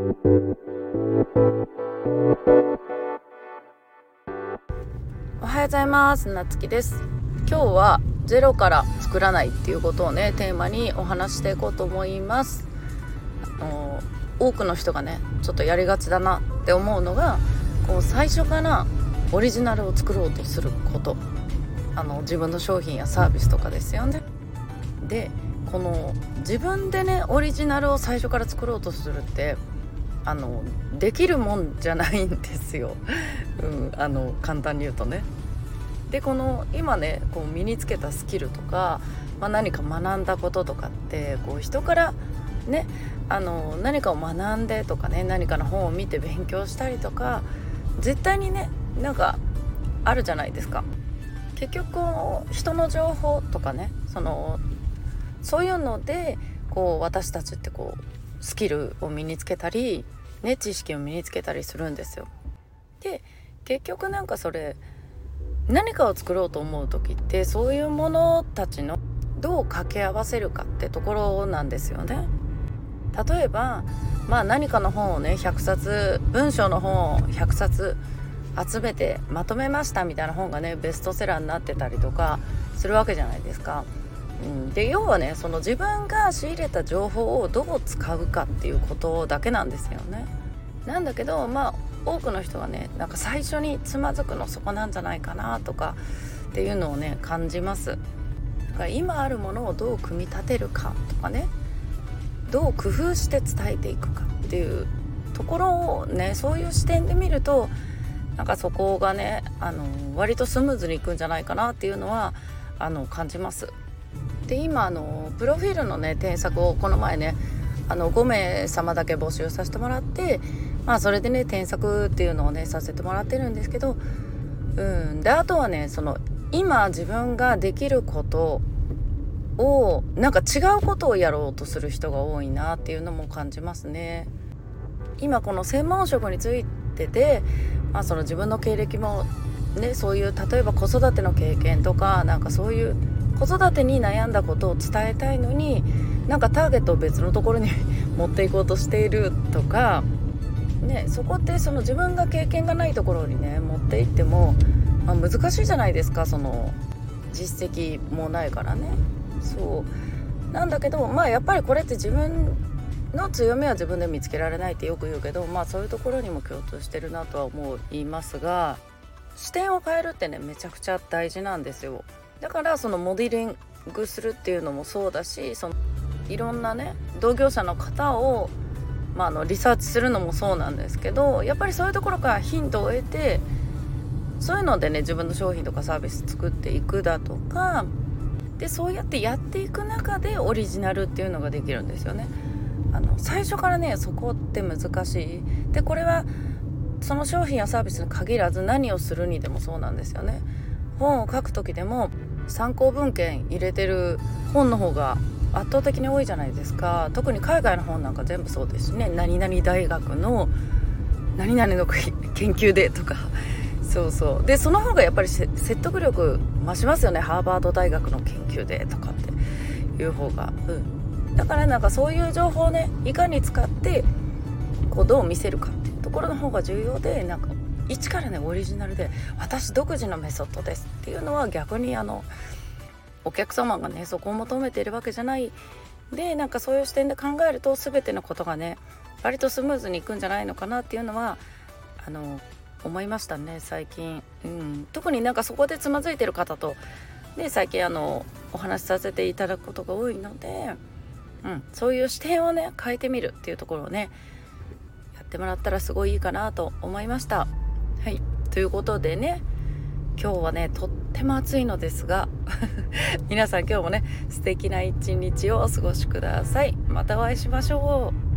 おはようございます。なつきです。今日はゼロから作らないっていうことをねテーマにお話していこうと思います。あの多くの人がねちょっとやりがちだなって思うのがこう最初からオリジナルを作ろうとすること。あの自分の商品やサービスとかですよね。でこの自分でねオリジナルを最初から作ろうとするってあのできるもんじゃないんですよ、うん、あの簡単に言うとね。でこの今ねこう身につけたスキルとか、まあ、何か学んだこととかってこう人からねあの何かを学んでとかね何かの本を見て勉強したりとか絶対にねなんかあるじゃないですか。結局人の情報とかねそのそういうのでこう私たちってこうスキルを身につけたり、ね、知識を身につけたりするんですよ。で結局なんかそれ何かを作ろうと思う時ってそういうものたちのどう掛け合わせるかってところなんですよね。例えば、まあ、何かの本をね100冊文章の本を100冊集めてまとめましたみたいな本がねベストセラーになってたりとかするわけじゃないですか。うん、で要はねその自分が仕入れた情報をどう使うかっていうことだけなんですよね。なんだけどまあ多くの人はねなんか最初につまずくのそこなんじゃないかなとかっていうのをね感じます。だから今あるものをどう組み立てるかとかねどう工夫して伝えていくかっていうところをねそういう視点で見るとなんかそこがねあの割とスムーズにいくんじゃないかなっていうのはあの感じます。で今あのプロフィールのね添削をこの前ねあの5名様だけ募集させてもらってまあそれでね添削っていうのをねさせてもらってるんですけどうんであとはねその今自分ができることをなんか違うことをやろうとする人が多いなっていうのも感じますね。今この専門職についてで、まあ、その自分の経歴もねそういう例えば子育ての経験とかなんかそういう子育てに悩んだことを伝えたいのになんかターゲットを別のところに持っていこうとしているとか、ね、そこってその自分が経験がないところにね持っていっても、まあ、難しいじゃないですかその実績もないからね。そうなんだけどまあやっぱりこれって自分の強みは自分で見つけられないってよく言うけどまあそういうところにも共通してるなとは思いますが視点を変えるってねめちゃくちゃ大事なんですよ。だからそのモデリングするっていうのもそうだしそのいろんなね同業者の方を、まあ、のリサーチするのもそうなんですけどやっぱりそういうところからヒントを得てそういうのでね自分の商品とかサービス作っていくだとかでそうやってやっていく中でオリジナルっていうのができるんですよね。あの最初からねそこって難しいでこれはその商品やサービスに限らず何をするにでもそうなんですよね本を書く時でも参考文献入れてる本の方が圧倒的に多いじゃないですか。特に海外の本なんか全部そうですしね。何々大学の何々の研究でとか。そうそう。でその方がやっぱり説得力増しますよね。ハーバード大学の研究でとかっていう方が。うん。だからなんかそういう情報をねいかに使ってこうどう見せるかっていうところの方が重要でなんか一からねオリジナルで私独自のメソッドですっていうのは逆にあのお客様がねそこを求めているわけじゃない。でなんかそういう視点で考えると全てのことがね割とスムーズにいくんじゃないのかなっていうのはあの思いましたね最近、うん、特になんかそこでつまずいてる方と、ね、最近あのお話しさせていただくことが多いので、うん、そういう視点をね変えてみるっていうところをねやってもらったらすごいいいかなと思いました。はい。ということでね今日はねとっても暑いのですが 皆さん今日もね素敵な一日をお過ごしください。またお会いしましょう。